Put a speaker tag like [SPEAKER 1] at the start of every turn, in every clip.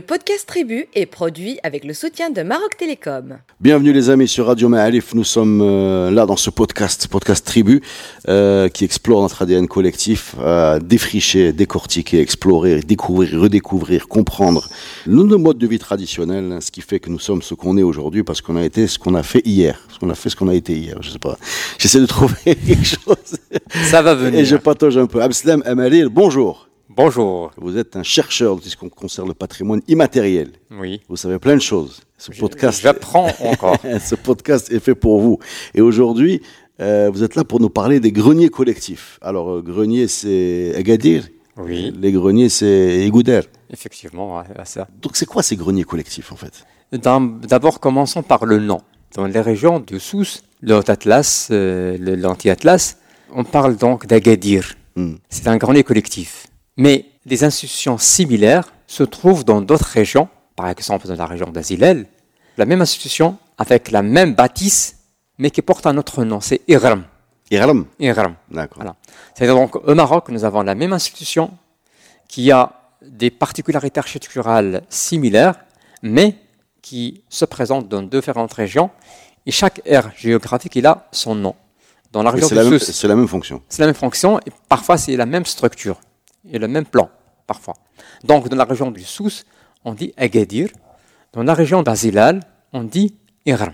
[SPEAKER 1] Le podcast Tribu est produit avec le soutien de Maroc Télécom.
[SPEAKER 2] Bienvenue les amis sur Radio Ma'alif. Nous sommes euh, là dans ce podcast, podcast Tribu, euh, qui explore notre ADN collectif, euh, défricher, décortiquer, explorer, découvrir, redécouvrir, comprendre nos, nos modes de vie traditionnels, hein, ce qui fait que nous sommes ce qu'on est aujourd'hui parce qu'on a été ce qu'on a fait hier, ce qu'on a fait ce qu'on a été hier. Je sais pas. J'essaie de trouver quelque chose.
[SPEAKER 3] Ça va venir.
[SPEAKER 2] Et je patauge un peu. Abslam Amalil, bonjour.
[SPEAKER 3] Bonjour.
[SPEAKER 2] Vous êtes un chercheur de ce qui concerne le patrimoine immatériel.
[SPEAKER 3] Oui.
[SPEAKER 2] Vous savez plein de choses. Ce podcast,
[SPEAKER 3] J'apprends encore.
[SPEAKER 2] ce podcast est fait pour vous. Et aujourd'hui, euh, vous êtes là pour nous parler des greniers collectifs. Alors, euh, grenier, c'est Agadir.
[SPEAKER 3] Oui,
[SPEAKER 2] Les greniers, c'est Igouder.
[SPEAKER 3] effectivement, ouais, ça.
[SPEAKER 2] Donc, c'est quoi ces greniers collectifs, en fait?
[SPEAKER 3] D'abord, commençons par le nom. Dans les régions de Sousse, euh, l'Anti-Atlas, on parle donc d'Agadir.
[SPEAKER 2] Hmm.
[SPEAKER 3] C'est un grenier collectif. Mais des institutions similaires se trouvent dans d'autres régions, par exemple dans la région d'Azilel, la même institution avec la même bâtisse, mais qui porte un autre nom, c'est Iram.
[SPEAKER 2] Iralam.
[SPEAKER 3] Iram.
[SPEAKER 2] D'accord.
[SPEAKER 3] Voilà. C'est-à-dire donc au Maroc, nous avons la même institution qui a des particularités architecturales similaires, mais qui se présente dans différentes régions. Et chaque aire géographique, il a son nom. Dans la région
[SPEAKER 2] la, c'est la même fonction.
[SPEAKER 3] c'est la même fonction, et parfois c'est la même structure, et le même plan, parfois. Donc dans la région du Sousse, on dit Agadir. Dans la région d'Azilal, on dit Iram.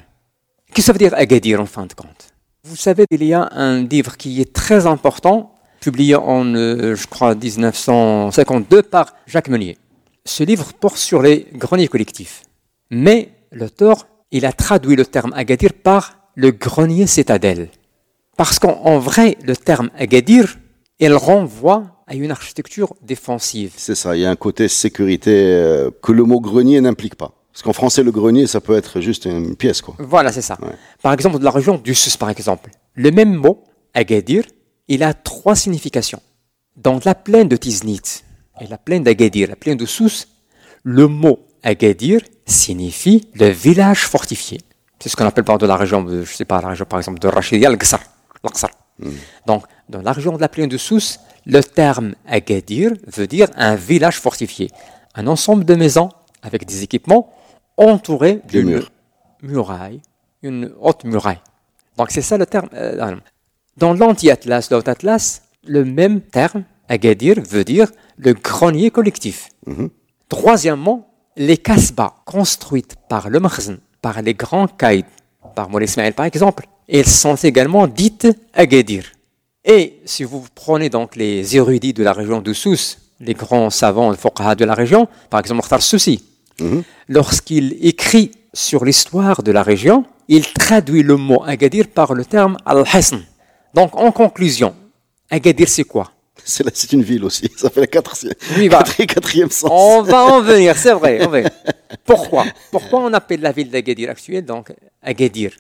[SPEAKER 3] Qu'est-ce que ça veut dire Agadir en fin de compte? Vous savez, il y a un livre qui est très important, publié en, euh, je crois, 1952 par Jacques Meunier. Ce livre porte sur les greniers collectifs. Mais l'auteur, il a traduit le terme Agadir par le grenier citadelle. Parce qu'en en vrai, le terme Agadir, il renvoie à une architecture défensive.
[SPEAKER 2] C'est ça. Il y a un côté sécurité euh, que le mot grenier n'implique pas. Parce qu'en français, le grenier, ça peut être juste une pièce, quoi.
[SPEAKER 3] Voilà, c'est ça.
[SPEAKER 2] Ouais.
[SPEAKER 3] Par exemple, de la région du Sus, par exemple, le même mot, Agadir, il a trois significations. Dans la plaine de Tiznit et la plaine d'Agadir, la plaine de Sousse, le mot Agadir signifie le village fortifié. C'est ce qu'on appelle par de la région, de, je sais pas, la région par exemple de Rachidia, l'Aqsar. Donc, dans la région de la plaine de Sousse, le terme Agadir veut dire un village fortifié. Un ensemble de maisons avec des équipements entourés d'une muraille, une haute muraille. Donc c'est ça le terme. euh, dans l'anti-atlas, le haut-atlas, le même terme, Agadir, veut dire le grenier collectif.
[SPEAKER 2] Mhm.
[SPEAKER 3] Troisièmement, les kasbahs construites par le Makhzen, par les grands caïds, par Moulay Ismaël par exemple, elles sont également dites Agadir. Et si vous prenez donc les érudits de la région de Sousse, les grands savants de la région, par exemple Mokhtar Soussi,
[SPEAKER 2] Mhm.
[SPEAKER 3] lorsqu'il écrit sur l'histoire de la région, il traduit le mot Agadir par le terme Al-Hasn. Donc, en conclusion, Agadir, c'est quoi?
[SPEAKER 2] C'est une ville aussi. Ça fait la quatrième,
[SPEAKER 3] Oui, bah,
[SPEAKER 2] quatrième, sens.
[SPEAKER 3] On va en venir, c'est vrai. va- Pourquoi? Pourquoi on appelle la ville d'Agadir actuelle donc Agadir?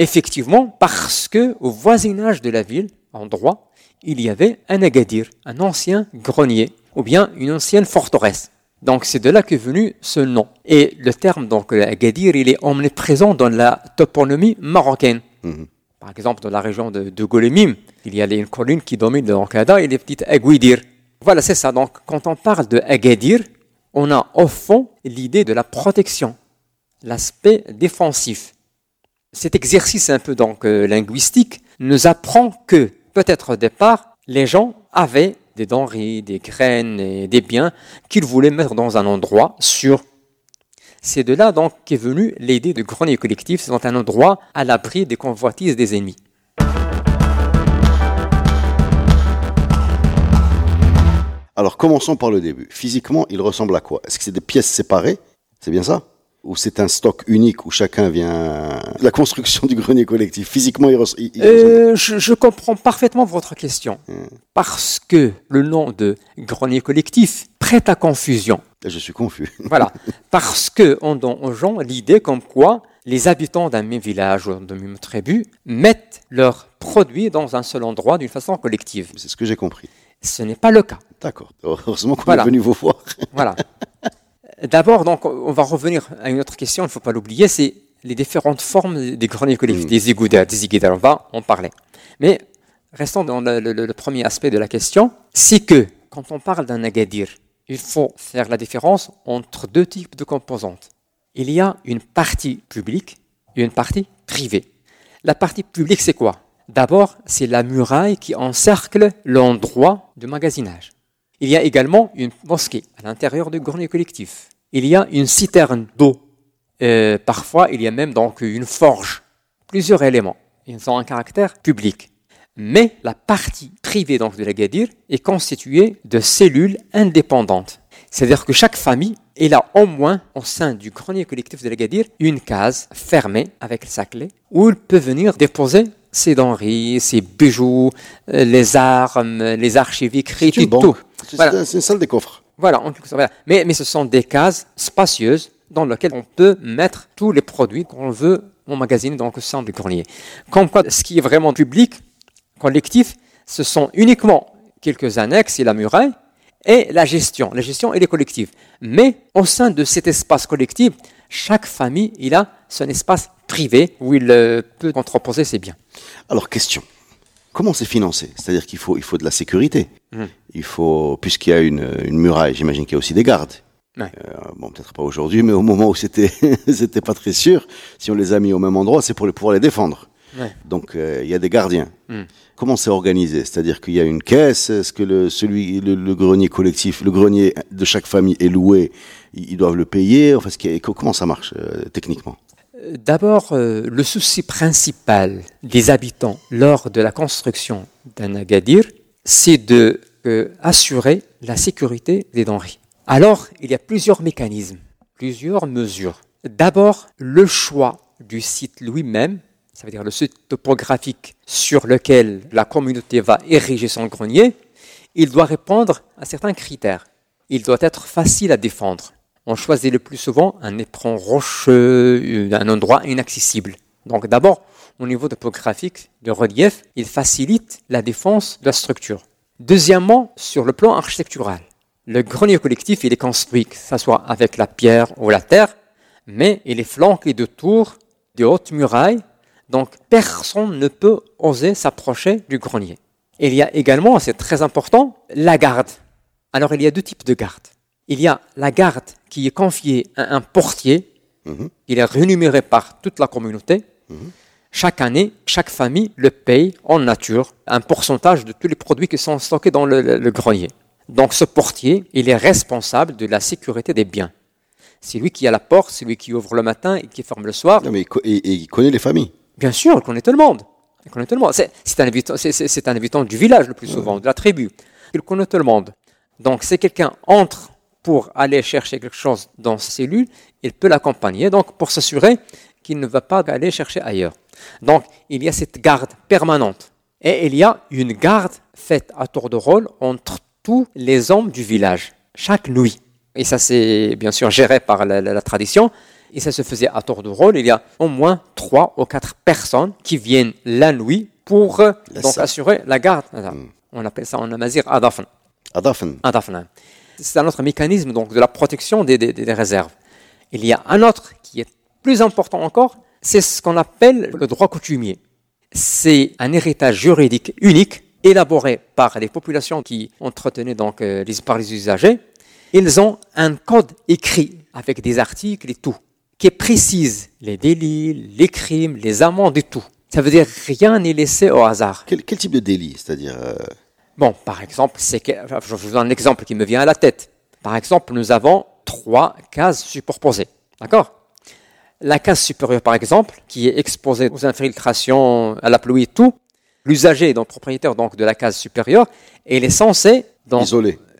[SPEAKER 3] Effectivement, parce que au voisinage de la ville, en droit, il y avait un Agadir, un ancien grenier, ou bien une ancienne forteresse. Donc c'est de là qu'est venu ce nom. Et le terme donc Agadir, il est omniprésent dans la toponymie marocaine.
[SPEAKER 2] Mhm.
[SPEAKER 3] Par exemple, dans la région de, de Golemim, il y a une colline qui domine le Ankada et les petites Aguidir. Voilà, c'est ça. Donc, quand on parle de Agadir, on a au fond l'idée de la protection, l'aspect défensif. Cet exercice un peu donc euh, linguistique nous apprend que peut-être au départ, les gens avaient des denrées, des graines et des biens qu'ils voulaient mettre dans un endroit sûr. C'est de là donc qu'est venue l'idée de grenier collectif, donc un endroit à l'abri des convoitises des ennemis.
[SPEAKER 2] Alors, commençons par le début. Physiquement, il ressemble à quoi? Est-ce que c'est des pièces séparées? C'est bien ça? Ou c'est un stock unique où chacun vient... La construction du grenier collectif, physiquement, il, il-.
[SPEAKER 3] Euh, je, je comprends parfaitement votre question. Parce que le nom de grenier collectif prête à confusion.
[SPEAKER 2] Je suis confus.
[SPEAKER 3] Voilà. Parce que on donne aux gens l'idée comme quoi les habitants d'un même village ou d'une même tribu mettent leurs produits dans un seul endroit d'une façon collective.
[SPEAKER 2] C'est ce que j'ai compris.
[SPEAKER 3] Ce n'est pas le cas.
[SPEAKER 2] D'accord. Heureusement qu'on
[SPEAKER 3] Voilà.
[SPEAKER 2] est venu vous voir.
[SPEAKER 3] Voilà. D'abord, donc, on va revenir à une autre question, il ne faut pas l'oublier, c'est les différentes formes des greniers collectifs,
[SPEAKER 2] Mm.
[SPEAKER 3] des des. On va en parler. Mais restons dans le, le- le premier aspect de la question, c'est que quand on parle d'un agadir, il faut faire la différence entre deux types de composantes. Il y a une partie publique et une partie privée. La partie publique, c'est quoi? D'abord, c'est la muraille qui encercle l'endroit de magasinage. Il y a également une mosquée à l'intérieur du grenier collectif. Il y a une citerne d'eau. Euh, parfois, il y a même donc une forge. Plusieurs éléments. Ils ont un caractère public. Mais la partie privée donc de la Gadir est constituée de cellules indépendantes. C'est-à-dire que chaque famille elle a au moins au sein du grenier collectif de la Gadir une case fermée avec sa clé où il peut venir déposer ses denrées, ses bijoux, euh, les armes, les archives
[SPEAKER 2] C'est
[SPEAKER 3] tout.
[SPEAKER 2] C'est une salle des coffres.
[SPEAKER 3] Voilà, Mais, mais ce sont des cases spacieuses dans lesquelles on peut mettre tous les produits qu'on veut emmagasiner dans le sein du grenier. Comme quoi, ce qui est vraiment public, collectif, ce sont uniquement quelques annexes et la muraille, et la gestion. La gestion, elle est collective. Mais au sein de cet espace collectif, chaque famille, il a son espace privé où il euh, peut entreposer ses biens.
[SPEAKER 2] Alors, question. Comment c'est financé? C'est-à-dire qu'il faut, il faut de la sécurité. Hmm. Il faut, puisqu'il y a une, une muraille, j'imagine qu'il y a aussi des gardes. Euh, bon, peut-être pas aujourd'hui, mais au moment où c'était, c'était pas très sûr, si on les a mis au même endroit, c'est pour pouvoir les défendre. Donc euh, il y a des gardiens. Hmm. Comment c'est organisé? C'est-à-dire qu'il y a une caisse. Est-ce que le, celui, le, grenier collectif, le grenier de chaque famille est loué Ils doivent le payer? Enfin, comment ça marche euh, techniquement?
[SPEAKER 3] Euh, D'abord, le souci principal des habitants lors de la construction d'un agadir, c'est de assurer la sécurité des denrées. Alors, il y a plusieurs mécanismes, plusieurs mesures. D'abord, le choix du site lui-même ça veut dire le site topographique sur lequel la communauté va ériger son grenier, il doit répondre à certains critères. Il doit être facile à défendre. On choisit le plus souvent un éperon rocheux, un endroit inaccessible. Donc d'abord, au niveau topographique, de relief, il facilite la défense de la structure. Deuxièmement, sur le plan architectural, le grenier collectif, il est construit, que ce soit avec la pierre ou la terre, mais il est flanqué de tours, de hautes murailles donc personne ne peut oser s'approcher du grenier. Il y a également, c'est très important, la garde. Alors il y a deux types de garde. Il y a la garde qui est confiée à un portier. Mhm. Il est rémunéré par toute la communauté. Mhm. Chaque année, chaque famille le paye en nature un pourcentage de tous les produits qui sont stockés dans le, grenier. Donc ce portier, il est responsable de la sécurité des biens. C'est lui qui a la porte, c'est lui qui ouvre le matin et qui ferme le soir.
[SPEAKER 2] mais et il connaît les familles.
[SPEAKER 3] Bien sûr, il connaît tout le monde. Connaît tout le monde. C'est, un, habitant, c'est, un habitant du village le plus souvent, de la tribu. Il connaît tout le monde. Donc, si quelqu'un entre pour aller chercher quelque chose dans sa cellule, il peut l'accompagner, donc pour s'assurer qu'il ne va pas aller chercher ailleurs. Donc, il y a cette garde permanente. Et il y a une garde faite à tour de rôle entre tous les hommes du village, chaque nuit. Et ça, c'est bien sûr géré par la tradition et ça se faisait à tour de rôle. Il y a au moins trois ou quatre personnes qui viennent la nuit pour euh, donc, assurer la garde. Hmm. On appelle ça en amazir adafn.
[SPEAKER 2] Adafn.
[SPEAKER 3] Adafn. C'est un autre mécanisme donc, de la protection des, des, réserves. Il y a un autre qui est plus important encore, c'est ce qu'on appelle le droit coutumier. C'est un héritage juridique unique élaboré par les populations qui entretenaient donc euh, les, par les usagers. Ils ont un code écrit avec des articles et tout qui précise les délits, les crimes, les amendes et tout. Ça veut dire rien n'est laissé au hasard.
[SPEAKER 2] Quel, type de délit C'est-à-dire. Euh,
[SPEAKER 3] bon, par exemple, c'est que, je vous donne un exemple qui me vient à la tête. Par exemple, nous avons trois cases superposées. D'accord? La case supérieure, par exemple, qui est exposée aux infiltrations, à la pluie et tout, l'usager, donc propriétaire donc, de la case supérieure, il est censé donc,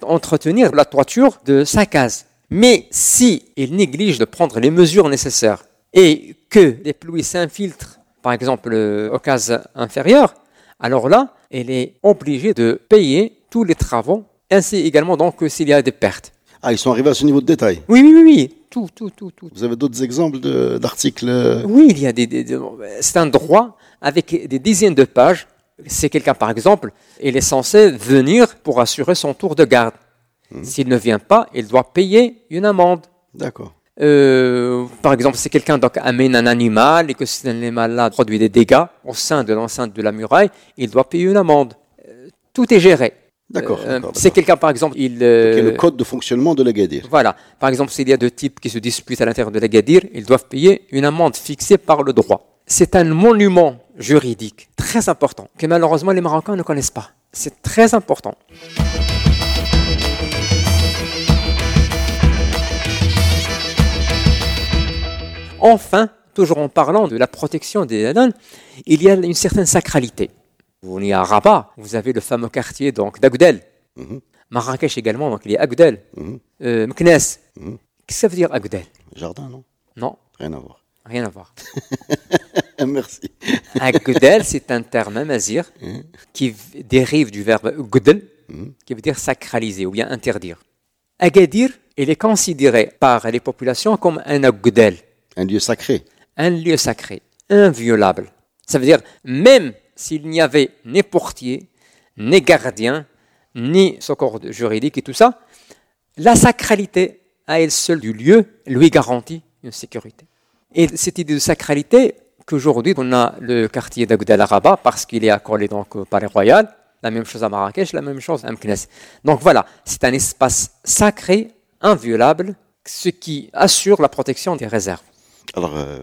[SPEAKER 3] entretenir la toiture de sa case. Mais si il néglige de prendre les mesures nécessaires et que les pluies s'infiltrent, par exemple euh, aux cases inférieures, alors là, il est obligé de payer tous les travaux, ainsi également donc s'il y a des pertes.
[SPEAKER 2] Ah, ils sont arrivés à ce niveau de détail
[SPEAKER 3] Oui, oui, oui, tout, tout, tout, tout.
[SPEAKER 2] Vous avez d'autres exemples d'articles euh?
[SPEAKER 3] Oui, il y a des, c'est un droit avec des dizaines de pages. C'est quelqu'un, par exemple, il est censé venir pour assurer son tour de garde. Hmm. S'il ne vient pas, il doit payer une amende.
[SPEAKER 2] D'accord.
[SPEAKER 3] Euh, par exemple, si quelqu'un amène un animal et que cet animal-là produit des dégâts au sein de l'enceinte de la muraille, il doit payer une amende. Euh, tout est géré.
[SPEAKER 2] D'accord.
[SPEAKER 3] Euh, c'est quelqu'un, par exemple, il.
[SPEAKER 2] Est le
[SPEAKER 3] euh,
[SPEAKER 2] code de fonctionnement de l'Agadir.
[SPEAKER 3] Voilà. Par exemple, s'il y a deux types qui se disputent à l'intérieur de l'Agadir, ils doivent payer une amende fixée par le droit. C'est un monument juridique très important que malheureusement les Marocains ne connaissent pas. C'est très important. Enfin, toujours en parlant de la protection des Hanan, il y a une certaine sacralité. Vous y à Rabat, vous avez le fameux quartier donc d'Agdel.
[SPEAKER 2] Mhm.
[SPEAKER 3] Marrakech également, donc il y a Agdel.
[SPEAKER 2] Mhm.
[SPEAKER 3] Euh, Meknes.
[SPEAKER 2] Mhm.
[SPEAKER 3] Qu'est-ce que ça veut dire Agdel
[SPEAKER 2] Jardin, non?
[SPEAKER 3] Non,
[SPEAKER 2] Rien à voir.
[SPEAKER 3] rien à voir.
[SPEAKER 2] Merci.
[SPEAKER 3] Agdel, c'est un terme amazir qui v- dérive du verbe gdel, qui veut dire sacraliser ou bien interdire. Agadir, il est considéré par les populations comme un agdel,
[SPEAKER 2] Un lieu sacré.
[SPEAKER 3] un lieu sacré, inviolable. Ça veut dire, même s'il n'y avait ni portier, ni gardien, ni secours juridique et tout ça, la sacralité à elle seule du lieu lui garantit une sécurité. Et cette idée de sacralité, qu'aujourd'hui on a le quartier d'Agdel Rabat parce qu'il est accolé donc au palais royal, la même chose à Marrakech, la même chose à Meknès. Donc voilà, c'est un espace sacré, inviolable, ce qui assure la protection des réserves.
[SPEAKER 2] Alors, euh,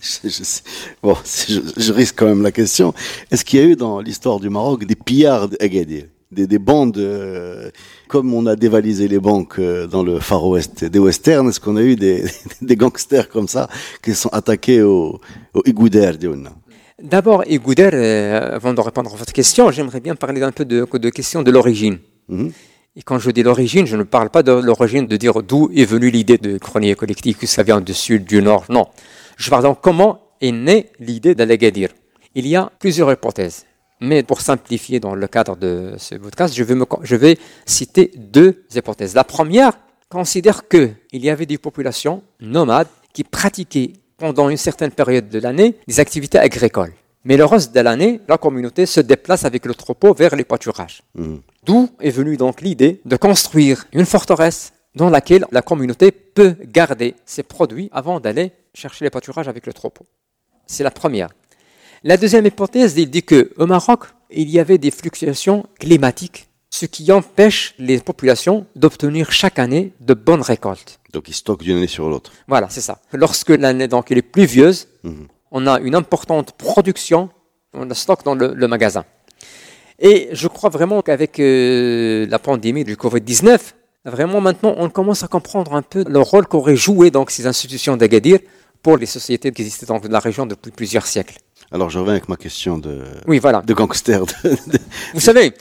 [SPEAKER 2] je, bon, je, je risque quand même la question. Est-ce qu'il y a eu dans l'histoire du Maroc des pillards d'Agadir des, des bandes, euh, comme on a dévalisé les banques euh, dans le Far West des westerns, est-ce qu'on a eu des, des gangsters comme ça qui sont attaqués au, au Igouder,
[SPEAKER 3] D'abord, Igouder, avant de répondre à votre question, j'aimerais bien parler un peu de, de question de l'origine.
[SPEAKER 2] Mhm.
[SPEAKER 3] Et quand je dis l'origine, je ne parle pas de l'origine de dire d'où est venue l'idée de chronique collective, que ça vient du sud, du nord. Non. Je parle donc comment est née l'idée d'Al-Agadir. Il y a plusieurs hypothèses. Mais pour simplifier dans le cadre de ce podcast, je vais, me- je vais citer deux hypothèses. La première considère qu'il y avait des populations nomades qui pratiquaient pendant une certaine période de l'année des activités agricoles. Mais le reste de l'année, la communauté se déplace avec le troupeau vers les pâturages.
[SPEAKER 2] Mhm.
[SPEAKER 3] D'où est venue donc l'idée de construire une forteresse dans laquelle la communauté peut garder ses produits avant d'aller chercher les pâturages avec le troupeau. C'est la première. La deuxième hypothèse, il dit qu'au Maroc, il y avait des fluctuations climatiques, ce qui empêche les populations d'obtenir chaque année de bonnes récoltes.
[SPEAKER 2] Donc ils stockent d'une année sur l'autre.
[SPEAKER 3] Voilà, c'est ça. Lorsque l'année donc elle est pluvieuse,
[SPEAKER 2] Mhm.
[SPEAKER 3] On a une importante production, on a stock dans le, le magasin. Et je crois vraiment qu'avec euh, la pandémie du Covid-19, vraiment maintenant on commence à comprendre un peu le rôle qu'auraient joué donc ces institutions d'Agadir pour les sociétés qui existaient dans la région depuis plusieurs siècles.
[SPEAKER 2] Alors je reviens avec ma question de,
[SPEAKER 3] Oui, voilà.
[SPEAKER 2] de gangster. de- de-
[SPEAKER 3] Vous savez,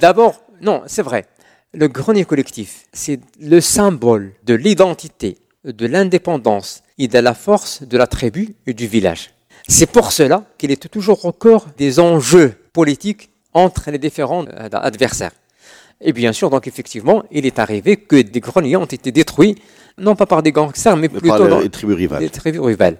[SPEAKER 3] d'abord, non, c'est vrai. Le grenier collectif, c'est le symbole de l'identité, de l'indépendance et de la force de la tribu et du village. C'est pour cela qu'il est toujours au cœur des enjeux politiques entre les différents euh, adversaires. Et bien sûr, donc effectivement, il est arrivé que des greniers ont été détruits, non pas par des gangsters, mais
[SPEAKER 2] de
[SPEAKER 3] plutôt
[SPEAKER 2] par
[SPEAKER 3] dans-
[SPEAKER 2] les tribus rivales.
[SPEAKER 3] des tribus rivales.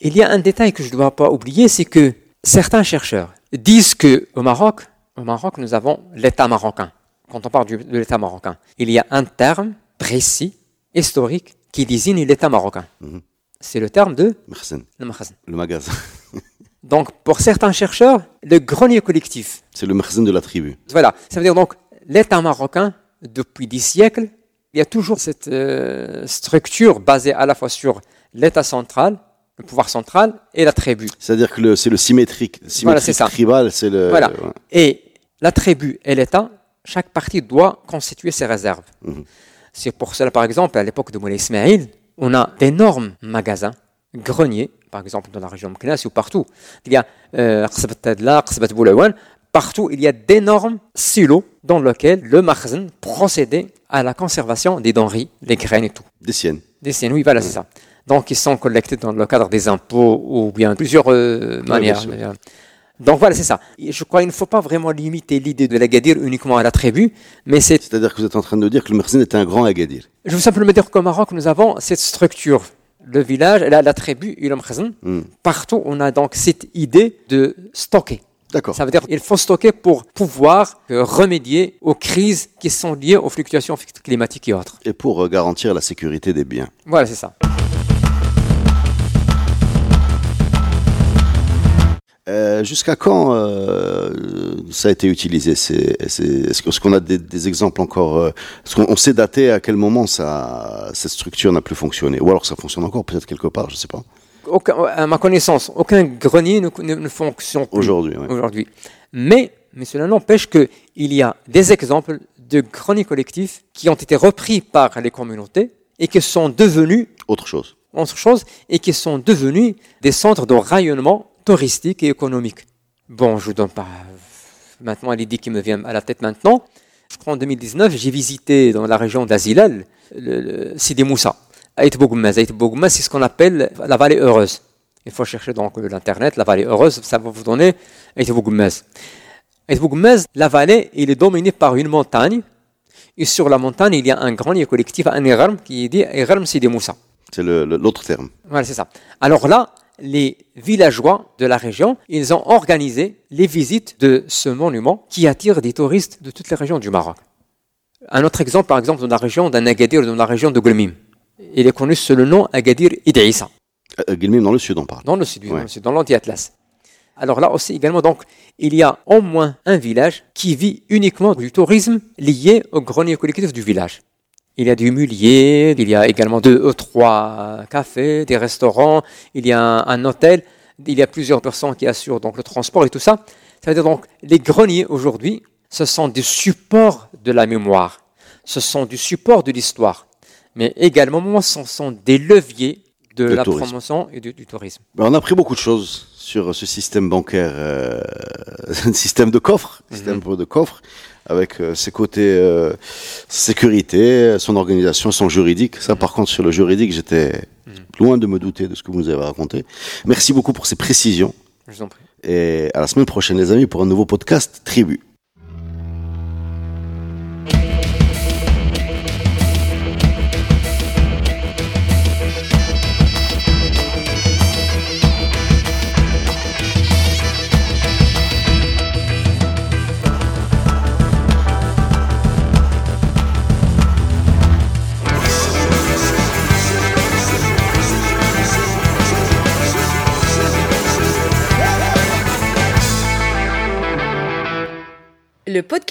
[SPEAKER 3] Il y a un détail que je ne dois pas oublier, c'est que certains chercheurs disent que au Maroc, au Maroc, nous avons l'État marocain. Quand on parle de l'État marocain, il y a un terme précis, historique, qui désigne l'État marocain.
[SPEAKER 2] Mhm.
[SPEAKER 3] C'est le terme de le
[SPEAKER 2] magasin.
[SPEAKER 3] Donc, pour certains chercheurs, le grenier collectif,
[SPEAKER 2] C'est le magasin de la tribu.
[SPEAKER 3] voilà, ça veut dire donc l'État marocain, depuis des siècles, il y a toujours cette euh, structure basée à la fois sur l'État central, le pouvoir central et la tribu.
[SPEAKER 2] C'est-à-dire que c'est le symétrique.
[SPEAKER 3] Voilà,
[SPEAKER 2] symétrique
[SPEAKER 3] ça.
[SPEAKER 2] tribal, c'est le.
[SPEAKER 3] Voilà.
[SPEAKER 2] ouais.
[SPEAKER 3] Et la tribu et l'État, chaque partie doit constituer ses réserves.
[SPEAKER 2] Mhm.
[SPEAKER 3] C'est pour cela, par exemple, à l'époque de Moulay Ismail, on a d'énormes magasins, greniers, par exemple dans la région de ou partout. Il y a euh, Qasbat Tadla, Boulaouane, partout il y a d'énormes silos dans lesquels le magasin procédait à la conservation des denrées, les graines et tout.
[SPEAKER 2] Des siennes.
[SPEAKER 3] Des siennes, oui, voilà, c'est ça. Donc, ils sont collectés dans le cadre des impôts ou bien plusieurs euh, manières.
[SPEAKER 2] bien
[SPEAKER 3] Donc, voilà, c'est ça. Je crois qu'il ne faut pas vraiment limiter l'idée de l'Agadir uniquement à la tribu, mais c'est.
[SPEAKER 2] C'est-à-dire que vous êtes en train de dire que le magasin est un grand Agadir.
[SPEAKER 3] Je veux simplement dire qu'au Maroc, nous avons cette structure. Le village, la, la tribu et le.
[SPEAKER 2] Hmm.
[SPEAKER 3] Partout, on a donc cette idée de stocker.
[SPEAKER 2] D'accord.
[SPEAKER 3] Ça veut dire qu'il faut stocker pour pouvoir euh, remédier aux crises qui sont liées aux fluctuations climatiques et autres.
[SPEAKER 2] Et pour euh, garantir la sécurité des biens.
[SPEAKER 3] Voilà, c'est ça.
[SPEAKER 2] Euh, jusqu'à quand euh, ça a été utilisé Est-ce qu'on a des, exemples encore Est-ce qu'on sait dater à quel moment ça, cette structure n'a plus fonctionné? Ou alors ça fonctionne encore peut-être quelque part, je ne sais pas.
[SPEAKER 3] à ma connaissance, aucun grenier ne, ne, fonctionne
[SPEAKER 2] aujourd'hui.
[SPEAKER 3] Aujourd'hui, mais, mais cela n'empêche qu'il y a des exemples de greniers collectifs qui ont été repris par les communautés et qui sont devenus
[SPEAKER 2] autre chose.
[SPEAKER 3] Autre chose et qui sont devenus des centres de rayonnement touristique et économique. Bon, je ne donne pas maintenant l'idée qui me vient à la tête maintenant. Je crois en 2019, j'ai visité dans la région d'Azilal, le, le Sidi Moussa. Aït Bougoumez, c'est ce qu'on appelle la vallée heureuse. Il faut chercher donc l'internet, la vallée heureuse, ça va vous donner. Aït Bougoumez, la vallée, il est dominée par une montagne. Et sur la montagne, il y a un grand lieu collectif, un Egarm, qui est dit Egarm Sidi Moussa.
[SPEAKER 2] C'est l'autre terme.
[SPEAKER 3] Voilà, c'est ça. Alors là, les villageois de la région, ils ont organisé les visites de ce monument qui attire des touristes de toutes les régions du Maroc. Un autre exemple, par exemple, dans la région d'Anagadir, dans la région de Gulmim. Il est connu sous le nom Agadir Idrissa.
[SPEAKER 2] Euh, Gulmim dans le sud, on parle.
[SPEAKER 3] Dans le sud, dans l'anti-Atlas. Alors là aussi également, donc, il y a au moins un village qui vit uniquement du tourisme lié au grenier collectif du village. Il y a du mulier, il y a également deux ou trois cafés, des restaurants, il y a un, hôtel, il y a plusieurs personnes qui assurent donc le transport et tout ça. Ça veut dire donc les greniers aujourd'hui, ce sont des supports de la mémoire, ce sont du support de l'histoire, mais également ce sont des leviers de la promotion et du, tourisme.
[SPEAKER 2] Ben, on a appris beaucoup de choses sur ce système bancaire, euh, un système de coffre, mhm. système de coffre avec euh, ses côtés euh, sécurité, son organisation, son juridique. Ça, par contre, sur le juridique, j'étais loin de me douter de ce que vous nous avez raconté. Merci beaucoup pour ces précisions.
[SPEAKER 3] Je vous en prie.
[SPEAKER 2] Et à la semaine prochaine, les amis, pour un nouveau podcast Tribu.